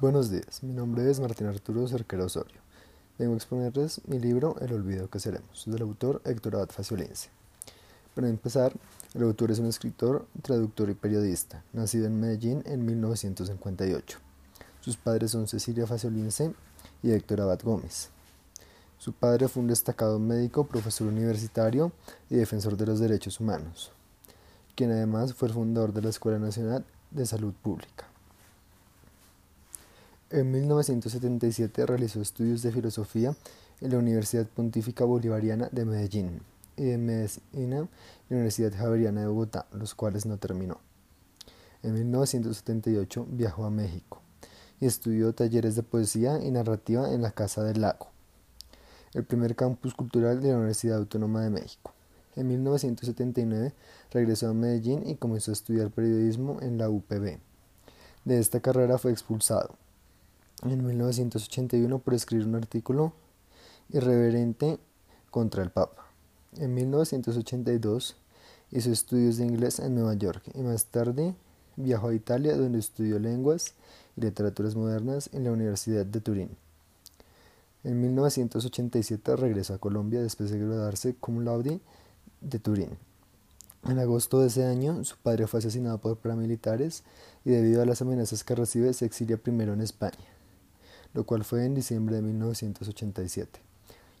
Buenos días, mi nombre es Martín Arturo Cerquera Osorio. Vengo a exponerles mi libro El olvido que seremos, del autor Héctor Abad Faciolince. Para empezar, el autor es un escritor, traductor y periodista, nacido en Medellín en 1958. Sus padres son Cecilia Faciolince y Héctor Abad Gómez. Su padre fue un destacado médico, profesor universitario y defensor de los derechos humanos, quien además fue el fundador de la Escuela Nacional de Salud Pública. En 1977 realizó estudios de filosofía en la Universidad Pontífica Bolivariana de Medellín y de Medicina en la Universidad Javeriana de Bogotá, los cuales no terminó. En 1978 viajó a México y estudió talleres de poesía y narrativa en la Casa del Lago, el primer campus cultural de la Universidad Autónoma de México. En 1979 regresó a Medellín y comenzó a estudiar periodismo en la UPB. De esta carrera fue expulsado en 1981 por escribir un artículo irreverente contra el Papa. En 1982 hizo estudios de inglés en Nueva York y más tarde viajó a Italia donde estudió lenguas y literaturas modernas en la Universidad de Turín. En 1987 regresó a Colombia después de graduarse como laude de Turín. En agosto de ese año, su padre fue asesinado por paramilitares y debido a las amenazas que recibe se exilia primero en España lo cual fue en diciembre de 1987,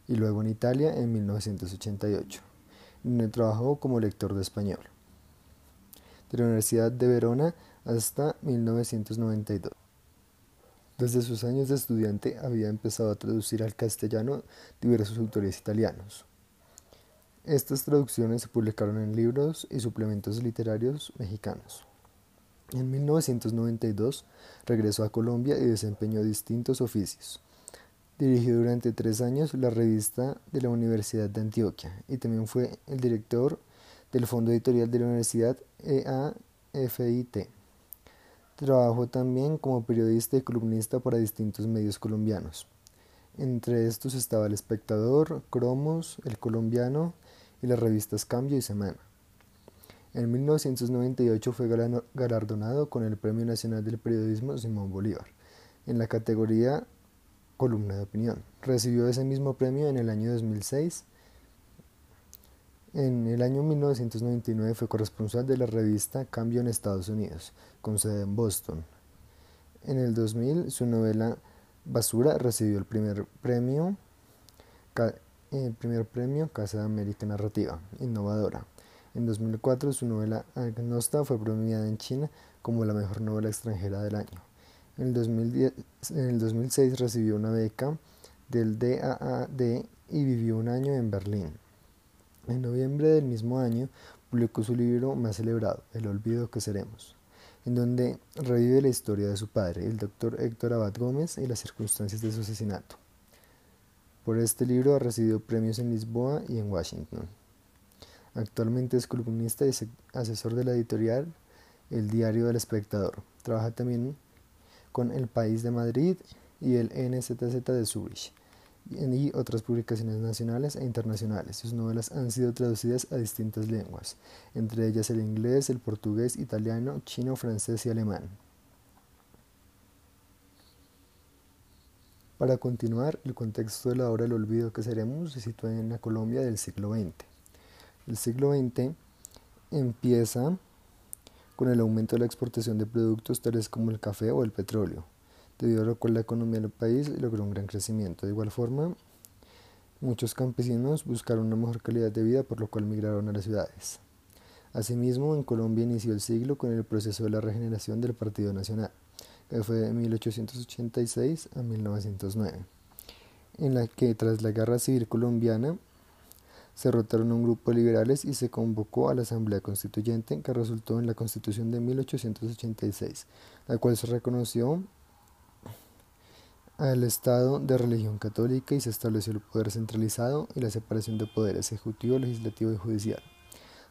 y luego en Italia en 1988, donde trabajó como lector de español. De la Universidad de Verona hasta 1992. Desde sus años de estudiante había empezado a traducir al castellano diversos autores italianos. Estas traducciones se publicaron en libros y suplementos literarios mexicanos. En 1992 regresó a Colombia y desempeñó distintos oficios. Dirigió durante tres años la revista de la Universidad de Antioquia y también fue el director del Fondo Editorial de la Universidad EAFIT. Trabajó también como periodista y columnista para distintos medios colombianos. Entre estos estaba El Espectador, Cromos, El Colombiano y las revistas Cambio y Semana. En 1998 fue galardonado con el Premio Nacional del Periodismo Simón Bolívar, en la categoría Columna de Opinión. Recibió ese mismo premio en el año 2006. En el año 1999 fue corresponsal de la revista Cambio en Estados Unidos, con sede en Boston. En el 2000 su novela Basura recibió el primer premio, el primer premio Casa de América Narrativa Innovadora. En 2004 su novela Agnosta fue premiada en China como la mejor novela extranjera del año. En el, 2010, en el 2006 recibió una beca del DAAD y vivió un año en Berlín. En noviembre del mismo año publicó su libro más celebrado, El olvido que seremos, en donde revive la historia de su padre, el doctor Héctor Abad Gómez, y las circunstancias de su asesinato. Por este libro ha recibido premios en Lisboa y en Washington. Actualmente es columnista y asesor de la editorial El Diario del Espectador. Trabaja también con El País de Madrid y el NZZ de Zurich y otras publicaciones nacionales e internacionales. Sus novelas han sido traducidas a distintas lenguas, entre ellas el inglés, el portugués, italiano, chino, francés y alemán. Para continuar, el contexto de la obra El olvido que seremos se sitúa en la Colombia del siglo XX. El siglo XX empieza con el aumento de la exportación de productos tales como el café o el petróleo, debido a lo cual la economía del país logró un gran crecimiento. De igual forma, muchos campesinos buscaron una mejor calidad de vida, por lo cual migraron a las ciudades. Asimismo, en Colombia inició el siglo con el proceso de la regeneración del Partido Nacional, que fue de 1886 a 1909, en la que tras la Guerra Civil Colombiana se rotaron un grupo de liberales y se convocó a la Asamblea Constituyente que resultó en la Constitución de 1886, la cual se reconoció al Estado de religión católica y se estableció el poder centralizado y la separación de poderes ejecutivo, legislativo y judicial.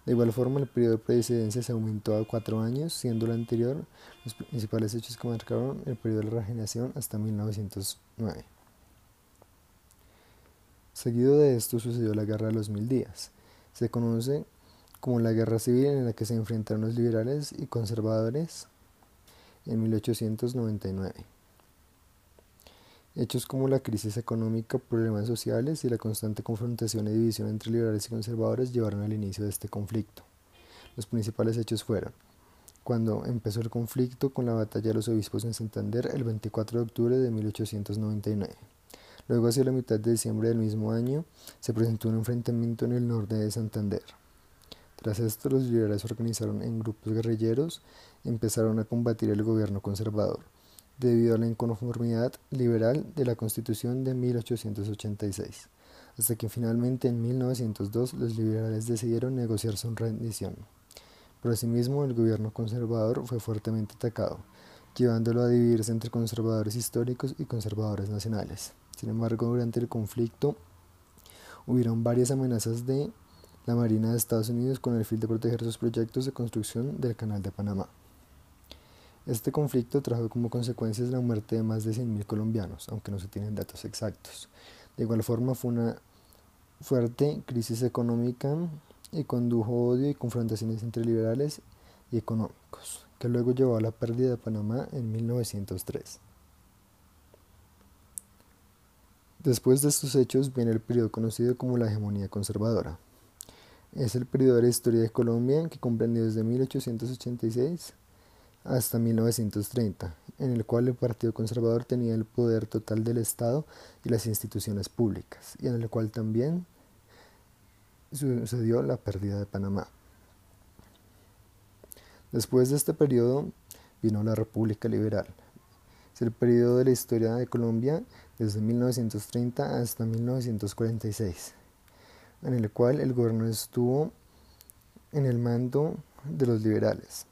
De igual forma, el periodo de presidencia se aumentó a cuatro años, siendo el anterior los principales hechos que marcaron el periodo de la regeneración hasta 1909. Seguido de esto sucedió la Guerra de los Mil Días. Se conoce como la Guerra Civil en la que se enfrentaron los liberales y conservadores en 1899. Hechos como la crisis económica, problemas sociales y la constante confrontación y división entre liberales y conservadores llevaron al inicio de este conflicto. Los principales hechos fueron cuando empezó el conflicto con la batalla de los obispos en Santander el 24 de octubre de 1899. Luego, hacia la mitad de diciembre del mismo año, se presentó un enfrentamiento en el norte de Santander. Tras esto, los liberales organizaron en grupos guerrilleros y empezaron a combatir el gobierno conservador debido a la inconformidad liberal de la Constitución de 1886, hasta que finalmente en 1902 los liberales decidieron negociar su rendición. Por asimismo, el gobierno conservador fue fuertemente atacado, llevándolo a dividirse entre conservadores históricos y conservadores nacionales. Sin embargo, durante el conflicto hubieron varias amenazas de la Marina de Estados Unidos con el fin de proteger sus proyectos de construcción del Canal de Panamá. Este conflicto trajo como consecuencias la muerte de más de 100.000 colombianos, aunque no se tienen datos exactos. De igual forma fue una fuerte crisis económica y condujo odio y confrontaciones entre liberales y económicos, que luego llevó a la pérdida de Panamá en 1903. Después de estos hechos viene el periodo conocido como la hegemonía conservadora. Es el periodo de la historia de Colombia que comprendió desde 1886 hasta 1930, en el cual el Partido Conservador tenía el poder total del Estado y las instituciones públicas, y en el cual también sucedió la pérdida de Panamá. Después de este periodo vino la República Liberal. Es el periodo de la historia de Colombia desde 1930 hasta 1946, en el cual el gobierno estuvo en el mando de los liberales.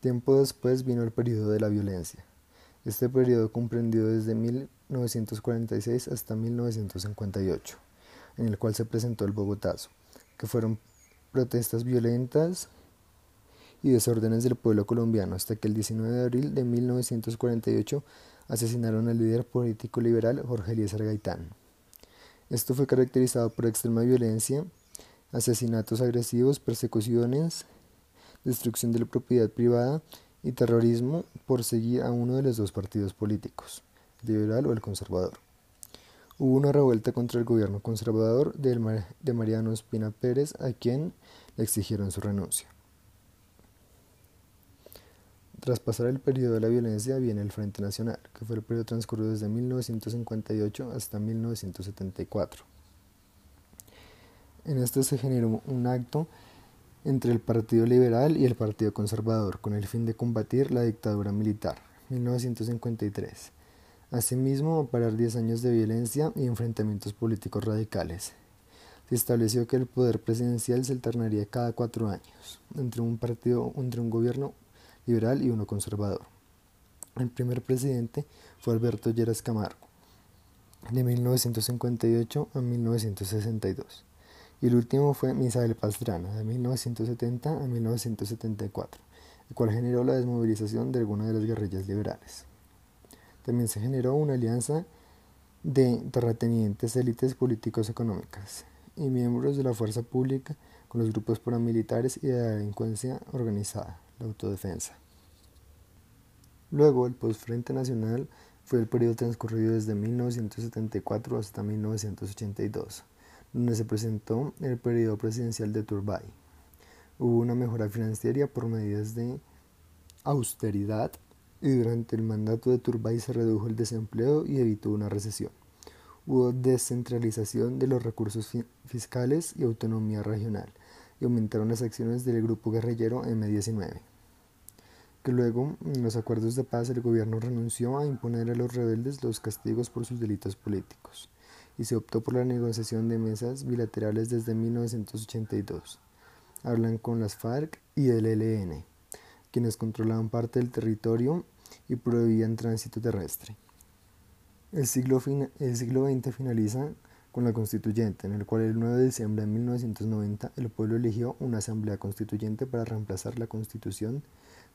Tiempo después vino el periodo de la violencia. Este periodo comprendió desde 1946 hasta 1958, en el cual se presentó el Bogotazo, que fueron protestas violentas y desórdenes del pueblo colombiano hasta que el 19 de abril de 1948 asesinaron al líder político liberal Jorge Eliezer Gaitán. Esto fue caracterizado por extrema violencia, asesinatos agresivos, persecuciones destrucción de la propiedad privada y terrorismo por seguir a uno de los dos partidos políticos, el liberal o el conservador. Hubo una revuelta contra el gobierno conservador de Mariano Espina Pérez, a quien le exigieron su renuncia. Tras pasar el periodo de la violencia viene el Frente Nacional, que fue el periodo transcurrido desde 1958 hasta 1974. En este se generó un acto entre el Partido Liberal y el Partido Conservador con el fin de combatir la dictadura militar. 1953. Asimismo, parar 10 años de violencia y enfrentamientos políticos radicales. Se estableció que el poder presidencial se alternaría cada cuatro años entre un partido, entre un gobierno liberal y uno conservador. El primer presidente fue Alberto Lleras Camargo, de 1958 a 1962 y el último fue Misael Pastrana, de 1970 a 1974, el cual generó la desmovilización de algunas de las guerrillas liberales. También se generó una alianza de terratenientes élites políticos económicas y miembros de la fuerza pública con los grupos paramilitares y de la delincuencia organizada, la autodefensa. Luego, el Postfrente Nacional fue el periodo transcurrido desde 1974 hasta 1982 donde se presentó el periodo presidencial de Turbay. Hubo una mejora financiera por medidas de austeridad y durante el mandato de Turbay se redujo el desempleo y evitó una recesión. Hubo descentralización de los recursos fiscales y autonomía regional y aumentaron las acciones del grupo guerrillero M19. Que luego, en los acuerdos de paz, el gobierno renunció a imponer a los rebeldes los castigos por sus delitos políticos y se optó por la negociación de mesas bilaterales desde 1982. Hablan con las FARC y el ELN, quienes controlaban parte del territorio y prohibían tránsito terrestre. El siglo, el siglo XX finaliza con la constituyente, en el cual el 9 de diciembre de 1990 el pueblo eligió una asamblea constituyente para reemplazar la constitución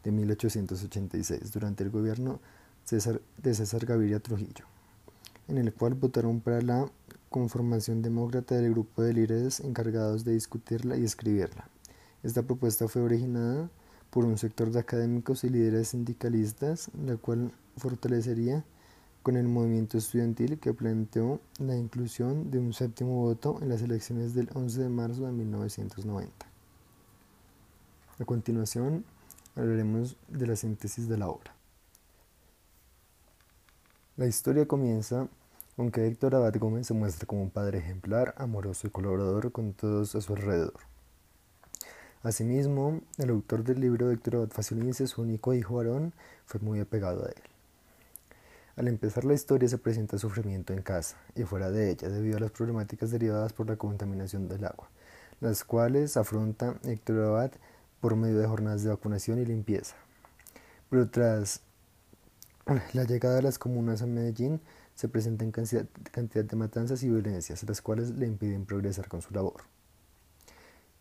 de 1886 durante el gobierno de César Gaviria Trujillo en el cual votaron para la conformación demócrata del grupo de líderes encargados de discutirla y escribirla. Esta propuesta fue originada por un sector de académicos y líderes sindicalistas, la cual fortalecería con el movimiento estudiantil que planteó la inclusión de un séptimo voto en las elecciones del 11 de marzo de 1990. A continuación, hablaremos de la síntesis de la obra. La historia comienza con que Héctor Abad Gómez se muestra como un padre ejemplar, amoroso y colaborador con todos a su alrededor. Asimismo, el autor del libro Héctor Abad Faciolince, su único hijo varón, fue muy apegado a él. Al empezar la historia se presenta sufrimiento en casa y fuera de ella debido a las problemáticas derivadas por la contaminación del agua, las cuales afronta Héctor Abad por medio de jornadas de vacunación y limpieza. Pero tras la llegada de las comunas a Medellín se presentan cantidad, cantidad de matanzas y violencias, las cuales le impiden progresar con su labor.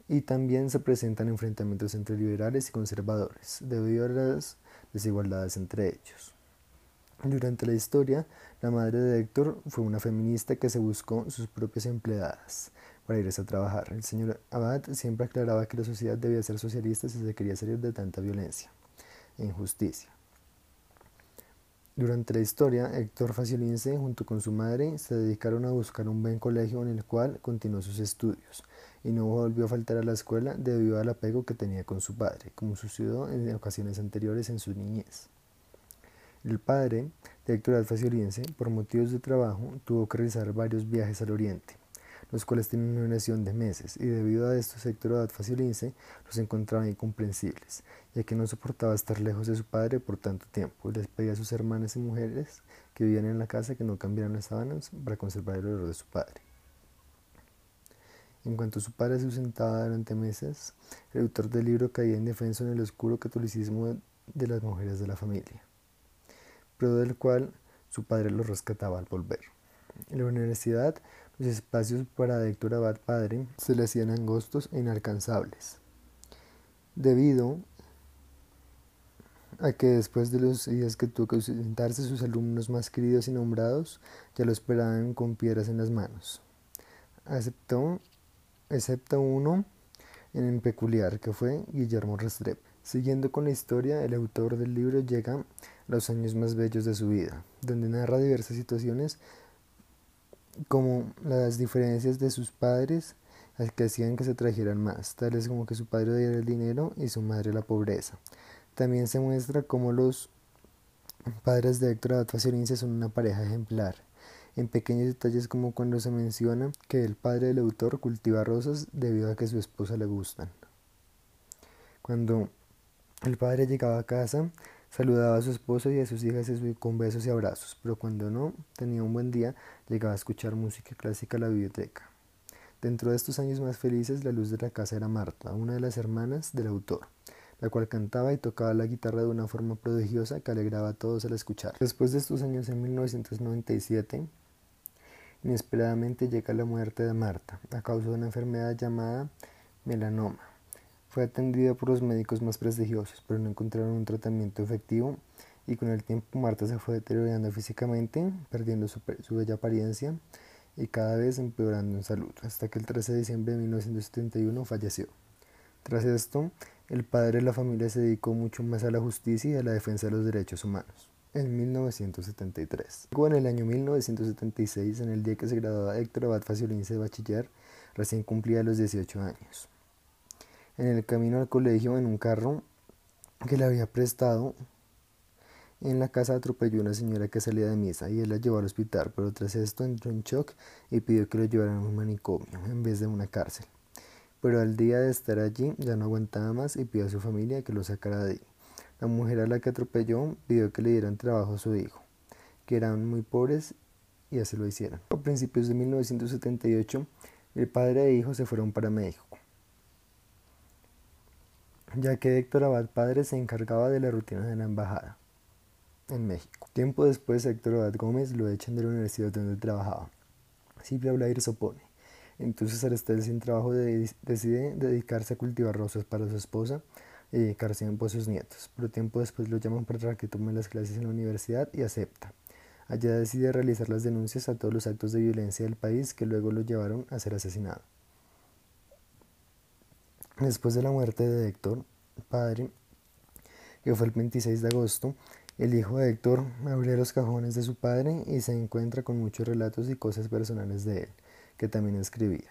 Y también se presentan enfrentamientos entre liberales y conservadores, debido a las desigualdades entre ellos. Durante la historia, la madre de Héctor fue una feminista que se buscó sus propias empleadas para irse a trabajar. El señor Abad siempre aclaraba que la sociedad debía ser socialista si se quería salir de tanta violencia e injusticia. Durante la historia, Héctor Faciolince, junto con su madre, se dedicaron a buscar un buen colegio en el cual continuó sus estudios y no volvió a faltar a la escuela debido al apego que tenía con su padre, como sucedió en ocasiones anteriores en su niñez. El padre de Héctor Alfacioliense, por motivos de trabajo, tuvo que realizar varios viajes al oriente, los cuales tienen una duración de meses, y debido a esto Héctor Alfacioliense los encontraba incomprensibles, ya que no soportaba estar lejos de su padre por tanto tiempo, y les pedía a sus hermanas y mujeres que vivían en la casa que no cambiaran las sábanas para conservar el olor de su padre. En cuanto su padre se ausentaba durante meses, el autor del libro caía indefenso en el oscuro catolicismo de las mujeres de la familia pero del cual su padre lo rescataba al volver. En la universidad, los espacios para Héctor Abad padre se le hacían angostos e inalcanzables, debido a que después de los días que tuvo que ausentarse sus alumnos más queridos y nombrados ya lo esperaban con piedras en las manos. Aceptó, excepto uno en peculiar, que fue Guillermo Restrepo. Siguiendo con la historia, el autor del libro llega a los años más bellos de su vida, donde narra diversas situaciones como las diferencias de sus padres que hacían que se trajeran más, tales como que su padre diera el dinero y su madre la pobreza. También se muestra cómo los padres de Héctor son una pareja ejemplar, en pequeños detalles como cuando se menciona que el padre del autor cultiva rosas debido a que su esposa le gustan. Cuando el padre llegaba a casa, saludaba a su esposa y a sus hijas con besos y abrazos, pero cuando no tenía un buen día, llegaba a escuchar música clásica a la biblioteca. Dentro de estos años más felices, la luz de la casa era Marta, una de las hermanas del autor, la cual cantaba y tocaba la guitarra de una forma prodigiosa que alegraba a todos al escuchar. Después de estos años, en 1997, inesperadamente llega la muerte de Marta, a causa de una enfermedad llamada melanoma. Fue atendida por los médicos más prestigiosos, pero no encontraron un tratamiento efectivo y con el tiempo Marta se fue deteriorando físicamente, perdiendo su, bella apariencia y cada vez empeorando en salud, hasta que el 13 de diciembre de 1971 falleció. Tras esto, el padre de la familia se dedicó mucho más a la justicia y a la defensa de los derechos humanos. En 1973. Luego, en el año 1976, en el día que se graduaba Héctor Abad Faciolince de bachiller, recién cumplía los 18 años en el camino al colegio en un carro que le había prestado. En la casa atropelló a una señora que salía de misa y él la llevó al hospital, pero tras esto entró en shock y pidió que lo llevaran a un manicomio en vez de una cárcel. Pero al día de estar allí ya no aguantaba más y pidió a su familia que lo sacara de ahí. La mujer a la que atropelló pidió que le dieran trabajo a su hijo, que eran muy pobres y así lo hicieron. A principios de 1978, el padre e hijo se fueron para México ya que Héctor Abad padre se encargaba de la rutina de la embajada en México. Tiempo después Héctor Abad Gómez lo echan de la universidad donde trabajaba. Silvia Blair se opone. Entonces al estar sin trabajo decide dedicarse a cultivar rosas para su esposa y dedicarse a sus nietos. Pero tiempo después lo llaman para que tome las clases en la universidad y acepta. Allá decide realizar las denuncias a todos los actos de violencia del país que luego lo llevaron a ser asesinado. Después de la muerte de Héctor, padre, que fue el 26 de agosto, el hijo de Héctor abre los cajones de su padre y se encuentra con muchos relatos y cosas personales de él, que también escribía,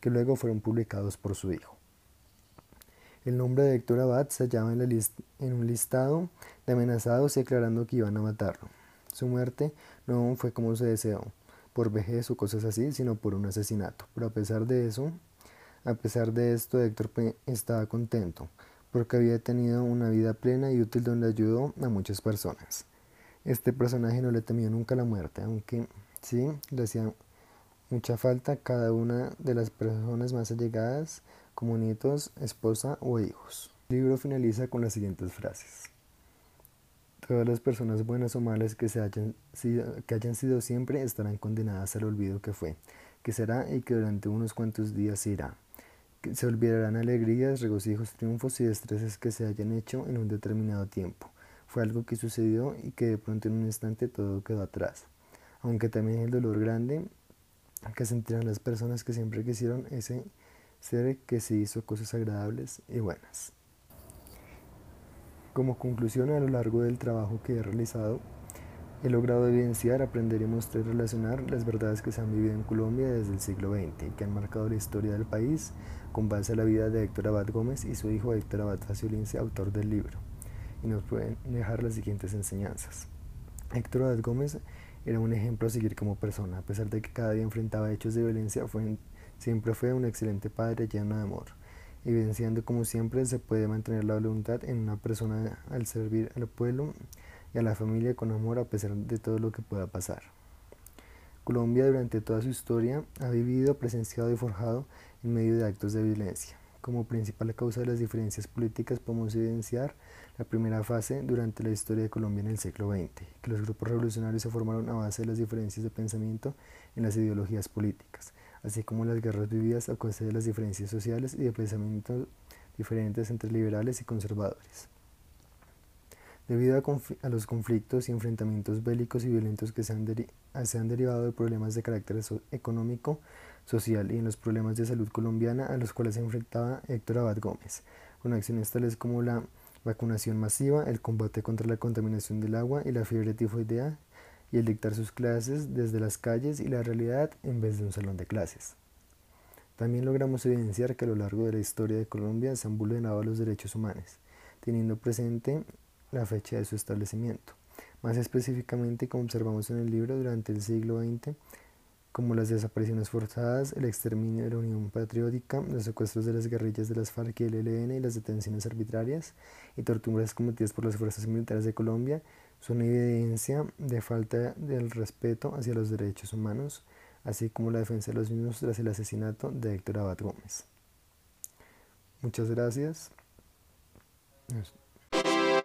que luego fueron publicados por su hijo. El nombre de Héctor Abad se hallaba en, en un listado de amenazados y aclarando que iban a matarlo. Su muerte no fue como se deseó, por vejez o cosas así, sino por un asesinato. Pero a pesar de eso, a pesar de esto, Héctor estaba contento, porque había tenido una vida plena y útil donde ayudó a muchas personas. Este personaje no le temió nunca la muerte, aunque sí le hacía mucha falta cada una de las personas más allegadas como nietos, esposa o hijos. El libro finaliza con las siguientes frases. Todas las personas buenas o malas que, se hayan sido, que hayan sido siempre estarán condenadas al olvido que fue, que será y que durante unos cuantos días irá. Se olvidarán alegrías, regocijos, triunfos y estreses que se hayan hecho en un determinado tiempo. Fue algo que sucedió y que de pronto en un instante todo quedó atrás. Aunque también el dolor grande que sentirán las personas que siempre quisieron ese ser que se hizo cosas agradables y buenas. Como conclusión, a lo largo del trabajo que he realizado, he logrado evidenciar, aprender y mostrar relacionar las verdades que se han vivido en Colombia desde el siglo XX que han marcado la historia del país con base a la vida de Héctor Abad Gómez y su hijo Héctor Abad Faciolince, autor del libro. Y nos pueden dejar las siguientes enseñanzas. Héctor Abad Gómez era un ejemplo a seguir como persona, a pesar de que cada día enfrentaba hechos de violencia, Siempre fue un excelente padre lleno de amor, evidenciando como siempre se puede mantener la voluntad en una persona al servir al pueblo y a la familia con amor a pesar de todo lo que pueda pasar. Colombia durante toda su historia ha vivido, presenciado y forjado en medio de actos de violencia. Como principal causa de las diferencias políticas podemos evidenciar la primera fase durante la historia de Colombia en el siglo XX, que los grupos revolucionarios se formaron a base de las diferencias de pensamiento en las ideologías políticas, así como las guerras vividas a causa de las diferencias sociales y de pensamientos diferentes entre liberales y conservadores. Debido a, los conflictos y enfrentamientos bélicos y violentos que se han, derivado de problemas de carácter económico, social y en los problemas de salud colombiana a los cuales se enfrentaba Héctor Abad Gómez, con acciones tales como la vacunación masiva, el combate contra la contaminación del agua y la fiebre tifoidea, y el dictar sus clases desde las calles y la realidad en vez de un salón de clases. También logramos evidenciar que a lo largo de la historia de Colombia se han vulnerado los derechos humanos, teniendo presente la fecha de su establecimiento. Más específicamente, como observamos en el libro, durante el siglo XX, como las desapariciones forzadas, el exterminio de la Unión Patriótica, los secuestros de las guerrillas de las FARC y el ELN y las detenciones arbitrarias y torturas cometidas por las fuerzas militares de Colombia son evidencia de falta del respeto hacia los derechos humanos, así como la defensa de los mismos tras el asesinato de Héctor Abad Gómez. Muchas gracias.